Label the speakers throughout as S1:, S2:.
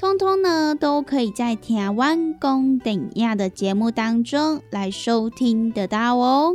S1: 通通呢，都可以在《台湾公等亚》的节目当中来收听得到哦。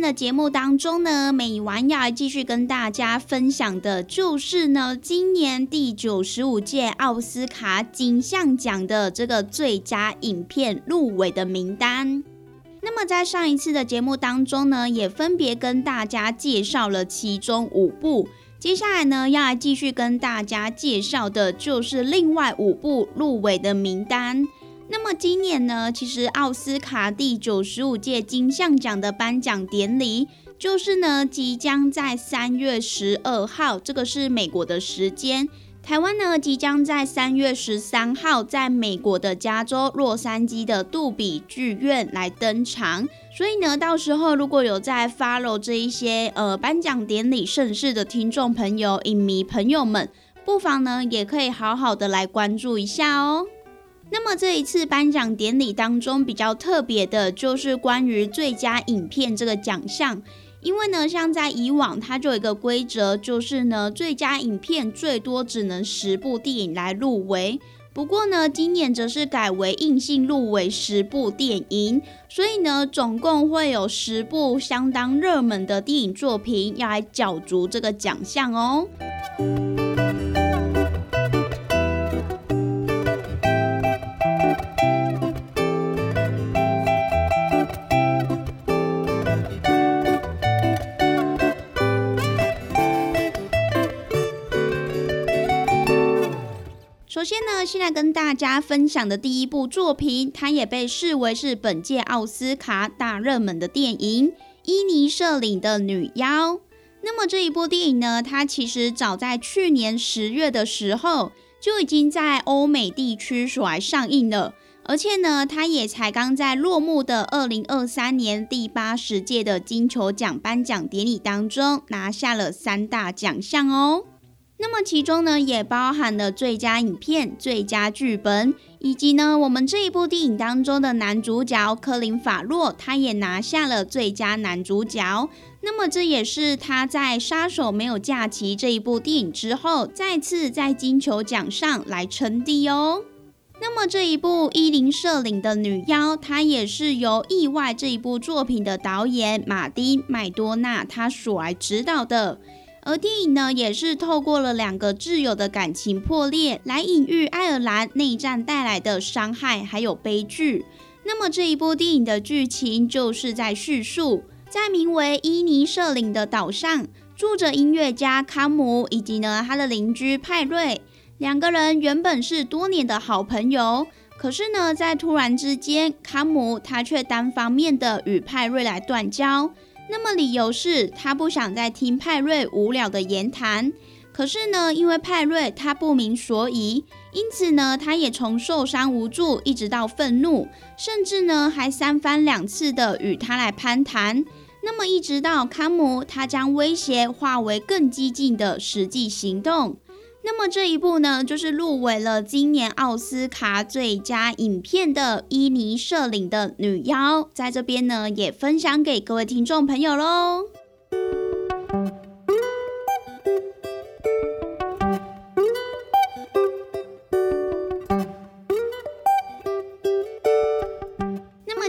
S1: 天的节目当中呢，美完要来继续跟大家分享的，就是呢，今年第九十五届奥斯卡金像奖的这个最佳影片入围的名单。那么在上一次的节目当中呢，也分别跟大家介绍了其中五部，接下来呢，要来继续跟大家介绍的，就是另外五部入围的名单。那么今年呢，其实奥斯卡第九十五届金像奖的颁奖典礼，就是呢即将在三月十二号，这个是美国的时间，台湾呢即将在三月十三号，在美国的加州洛杉矶的杜比剧院来登场。所以呢，到时候如果有在 follow 这一些呃颁奖典礼盛事的听众朋友、影迷朋友们，不妨呢也可以好好的来关注一下哦。那么这一次颁奖典礼当中比较特别的，就是关于最佳影片这个奖项。因为呢，像在以往，它就有一个规则，就是呢，最佳影片最多只能十部电影来入围。不过呢，今年则是改为硬性入围十部电影，所以呢，总共会有十部相当热门的电影作品要来角逐这个奖项哦。那，现在跟大家分享的第一部作品，它也被视为是本届奥斯卡大热门的电影《伊尼舍领的女妖》。那么这一部电影呢，它其实早在去年十月的时候就已经在欧美地区所来上映了，而且呢，它也才刚在落幕的二零二三年第八十届的金球奖颁奖典礼当中拿下了三大奖项哦。那么其中呢，也包含了最佳影片、最佳剧本，以及呢，我们这一部电影当中的男主角科林·法洛，他也拿下了最佳男主角。那么这也是他在《杀手没有假期》这一部电影之后，再次在金球奖上来称帝哦。那么这一部《伊林舍领的女妖》，它也是由《意外》这一部作品的导演马丁·麦多纳他所来指导的。而电影呢，也是透过了两个挚友的感情破裂，来隐喻爱尔兰内战带来的伤害还有悲剧。那么这一部电影的剧情就是在叙述，在名为伊尼舍领的岛上，住着音乐家康姆以及呢他的邻居派瑞。两个人原本是多年的好朋友，可是呢，在突然之间，康姆他却单方面的与派瑞来断交。那么理由是他不想再听派瑞无聊的言谈。可是呢，因为派瑞他不明所以，因此呢，他也从受伤无助一直到愤怒，甚至呢还三番两次的与他来攀谈。那么一直到康姆他将威胁化为更激进的实际行动。那么这一部呢，就是入围了今年奥斯卡最佳影片的伊尼舍领的女妖，在这边呢也分享给各位听众朋友喽。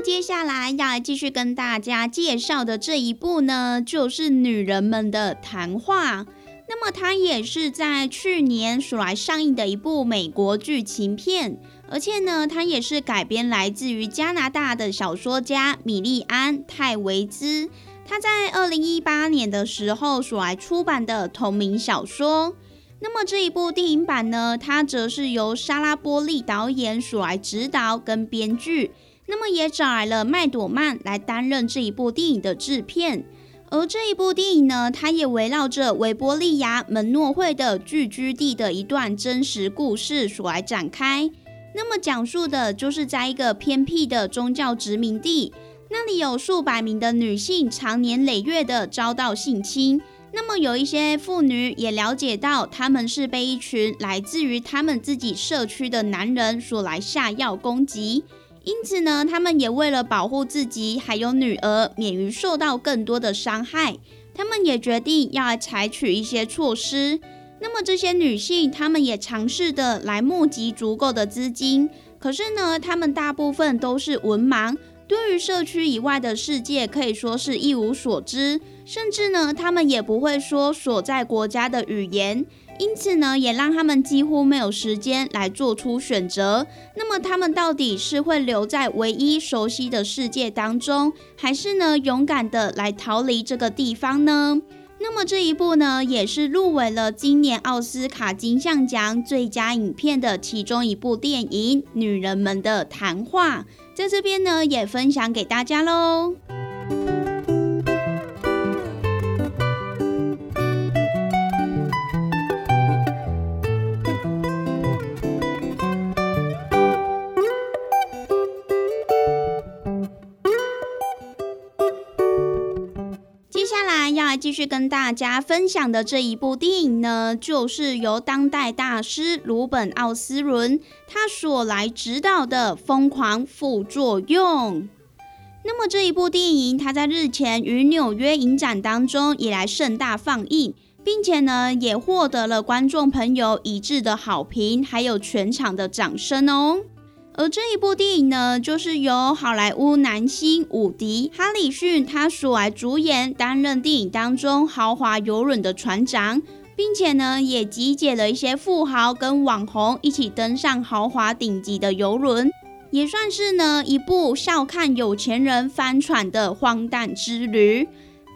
S1: 接下来要来继续跟大家介绍的这一部呢，就是《女人们的谈话》。那么它也是在去年所来上映的一部美国剧情片，而且呢，它也是改编来自于加拿大的小说家米利安·泰维兹，他在二零一八年的时候所来出版的同名小说。那么这一部电影版呢，它则是由莎拉波利导演所来指导跟编剧。那么也找来了麦朵曼来担任这一部电影的制片，而这一部电影呢，它也围绕着维多利亚门诺会的聚居地的一段真实故事所来展开。那么讲述的就是在一个偏僻的宗教殖民地，那里有数百名的女性常年累月的遭到性侵。那么有一些妇女也了解到，他们是被一群来自于他们自己社区的男人所来下药攻击。因此呢，他们也为了保护自己还有女儿免于受到更多的伤害，他们也决定要来采取一些措施。那么这些女性，她们也尝试的来募集足够的资金，可是呢，她们大部分都是文盲，对于社区以外的世界可以说是一无所知，甚至呢，她们也不会说所在国家的语言。因此呢，也让他们几乎没有时间来做出选择。那么，他们到底是会留在唯一熟悉的世界当中，还是呢，勇敢的来逃离这个地方呢？那么这一部呢，也是入围了今年奥斯卡金像奖最佳影片的其中一部电影《女人们的谈话》。在这边呢，也分享给大家喽。继续跟大家分享的这一部电影呢，就是由当代大师鲁本奥斯伦他所来指导的《疯狂副作用》。那么这一部电影，它在日前于纽约影展当中也来盛大放映，并且呢，也获得了观众朋友一致的好评，还有全场的掌声哦。而这一部电影呢，就是由好莱坞男星伍迪·哈里逊他所来主演，担任电影当中豪华游轮的船长，并且呢，也集结了一些富豪跟网红一起登上豪华顶级的游轮，也算是呢一部笑看有钱人翻船的荒诞之旅。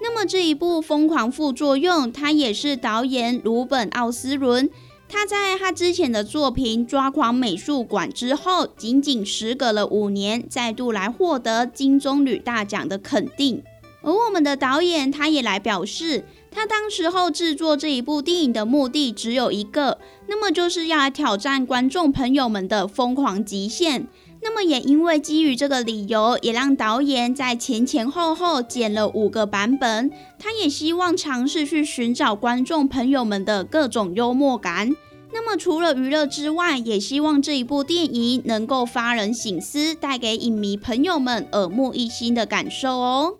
S1: 那么这一部《疯狂副作用》，它也是导演鲁本·奥斯伦。他在他之前的作品《抓狂美术馆》之后，仅仅时隔了五年，再度来获得金棕榈大奖的肯定。而我们的导演他也来表示，他当时候制作这一部电影的目的只有一个，那么就是要来挑战观众朋友们的疯狂极限。那么也因为基于这个理由，也让导演在前前后后剪了五个版本。他也希望尝试去寻找观众朋友们的各种幽默感。那么除了娱乐之外，也希望这一部电影能够发人省思，带给影迷朋友们耳目一新的感受哦。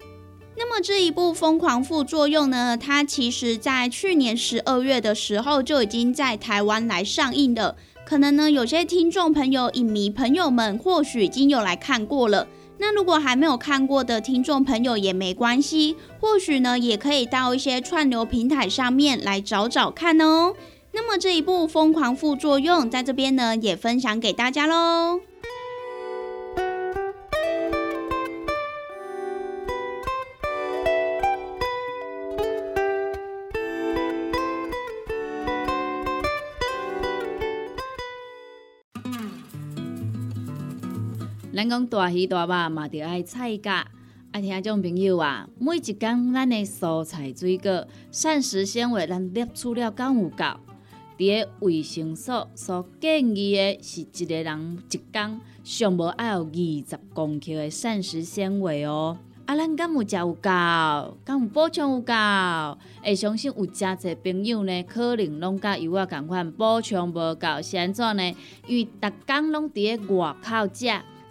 S1: 那么这一部《疯狂副作用》呢，它其实在去年十二月的时候就已经在台湾来上映了。可能呢，有些听众朋友、影迷朋友们或许已经有来看过了。那如果还没有看过的听众朋友也没关系，或许呢，也可以到一些串流平台上面来找找看哦。那么这一部《疯狂副作用》在这边呢，也分享给大家喽。
S2: 咱讲大鱼大肉嘛，就爱菜价。啊，听众朋友啊，每一工咱的蔬菜水果、膳食纤维，咱摄取了敢有够？伫个卫生所所建议的是一个人一工上无爱有二十公克的膳食纤维哦。啊，咱敢有食有够？敢有补充有够？会相信有诚侪朋友呢，可能拢甲有我共款补充无够，是安怎呢？因为逐工拢伫个外口食，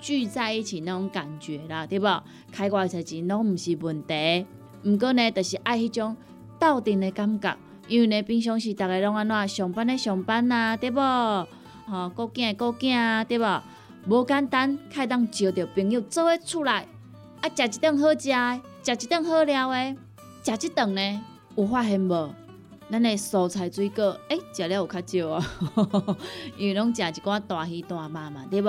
S2: 聚在一起那种感觉啦，对不？开偌侪钱拢毋是问题，毋过呢，就是爱迄种斗阵的感觉，因为呢，平常时逐个拢安怎上班的上班呐，对不？吼，顾囝顾囝，对不？无简单，开当招着朋友做伙出来，啊，食一顿好食的，食一顿好料的。食一顿呢，有发现无？咱的蔬菜水果，诶，食了有较少啊，因为拢食一寡大鱼大肉嘛，对不？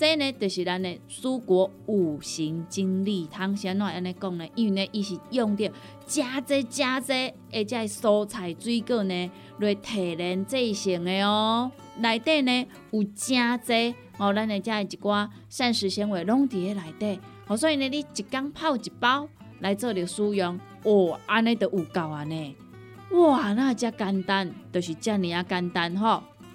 S2: 这呢，就是咱的蔬果五行精力汤。先怎安尼讲呢？因为呢，伊是用着加济加济，而且蔬菜水果呢来提炼制成的哦。内底呢有真济哦，咱的这一寡膳食纤维拢伫咧内底。哦，所以呢，你一缸泡一包来做着使用，哦，安尼就有够安尼。哇，那遮简单，就是遮尔啊简单吼！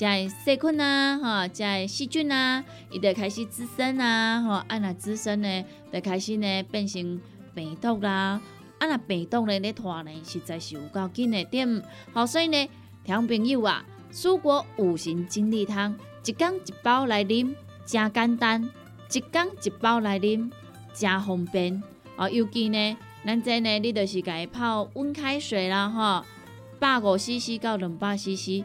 S2: 即个细菌啊，吼，即个细菌啊，伊就开始滋生啊，吼，啊若滋生呢，就开始呢变成病毒啦，啊若病毒呢咧拖呢，实在是有够紧的点。好，所以呢，听朋友啊，蔬果五行精力汤，一缸一包来啉，真简单；一缸一包来啉，真方便。哦，尤其呢，咱这呢，你就是家泡温开水啦，吼，百五 CC 到两百 CC，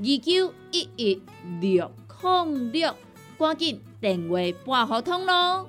S2: 二九一一六零六，赶紧电话拨合通咯！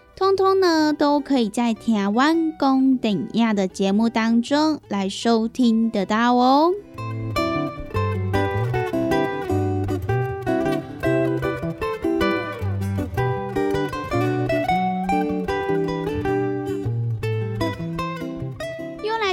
S1: 通通呢，都可以在台湾公等亚的节目当中来收听得到哦。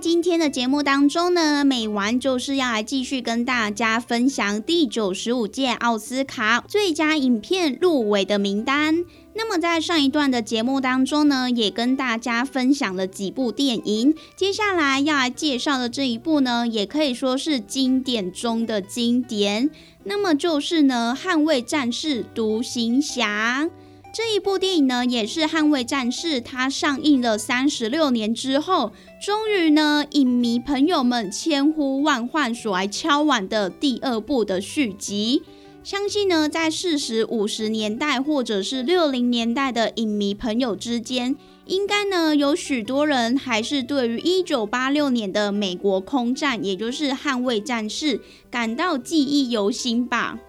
S1: 今天的节目当中呢，美完就是要来继续跟大家分享第九十五届奥斯卡最佳影片入围的名单。那么在上一段的节目当中呢，也跟大家分享了几部电影。接下来要来介绍的这一部呢，也可以说是经典中的经典。那么就是呢，《捍卫战士：独行侠》。这一部电影呢，也是《捍卫战士》它上映了三十六年之后，终于呢，影迷朋友们千呼万唤所来敲碗的第二部的续集。相信呢，在四十五十年代或者是六零年代的影迷朋友之间，应该呢有许多人还是对于一九八六年的美国空战，也就是《捍卫战士》感到记忆犹新吧。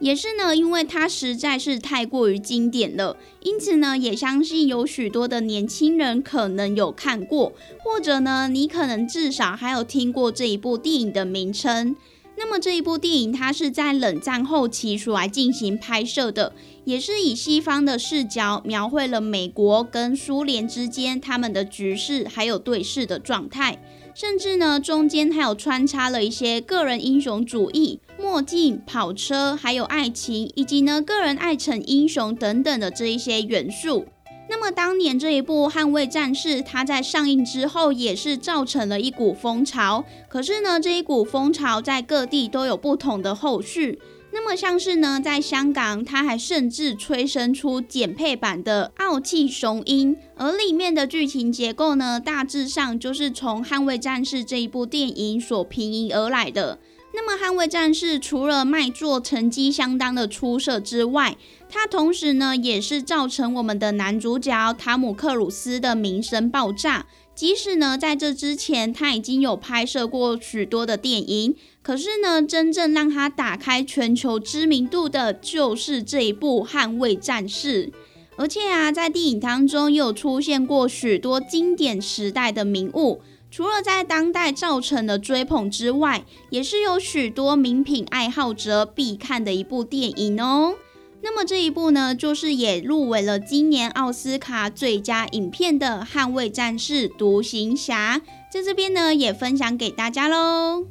S1: 也是呢，因为它实在是太过于经典了，因此呢，也相信有许多的年轻人可能有看过，或者呢，你可能至少还有听过这一部电影的名称。那么这一部电影它是在冷战后期所来进行拍摄的，也是以西方的视角描绘了美国跟苏联之间他们的局势还有对视的状态。甚至呢，中间还有穿插了一些个人英雄主义、墨镜、跑车，还有爱情，以及呢个人爱逞英雄等等的这一些元素。那么当年这一部《捍卫战士》，它在上映之后也是造成了一股风潮。可是呢，这一股风潮在各地都有不同的后续。那么像是呢，在香港，它还甚至催生出减配版的《傲气雄鹰》，而里面的剧情结构呢，大致上就是从《捍卫战士》这一部电影所平移而来的。那么，《捍卫战士》除了卖座成绩相当的出色之外，它同时呢，也是造成我们的男主角塔姆克鲁斯的名声爆炸。即使呢，在这之前他已经有拍摄过许多的电影，可是呢，真正让他打开全球知名度的，就是这一部《捍卫战士》。而且啊，在电影当中又出现过许多经典时代的名物，除了在当代造成的追捧之外，也是有许多名品爱好者必看的一部电影哦。那么这一部呢，就是也入围了今年奥斯卡最佳影片的《捍卫战士：独行侠》，在这边呢也分享给大家喽。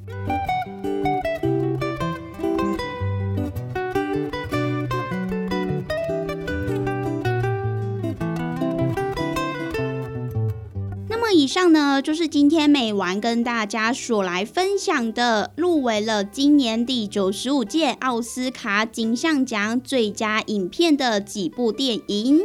S1: 以上呢，就是今天美完跟大家所来分享的，入围了今年第九十五届奥斯卡金像奖最佳影片的几部电影。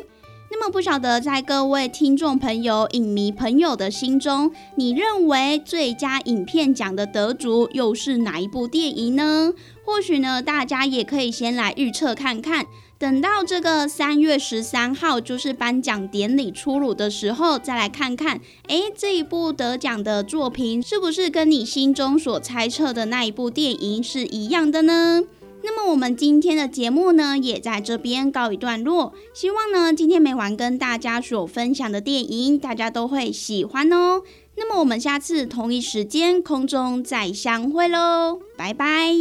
S1: 那么，不晓得在各位听众朋友、影迷朋友的心中，你认为最佳影片奖的得主又是哪一部电影呢？或许呢，大家也可以先来预测看看。等到这个三月十三号，就是颁奖典礼出炉的时候，再来看看，哎，这一部得奖的作品是不是跟你心中所猜测的那一部电影是一样的呢？那么我们今天的节目呢，也在这边告一段落。希望呢，今天每晚跟大家所分享的电影，大家都会喜欢哦。那么我们下次同一时间空中再相会喽，拜拜。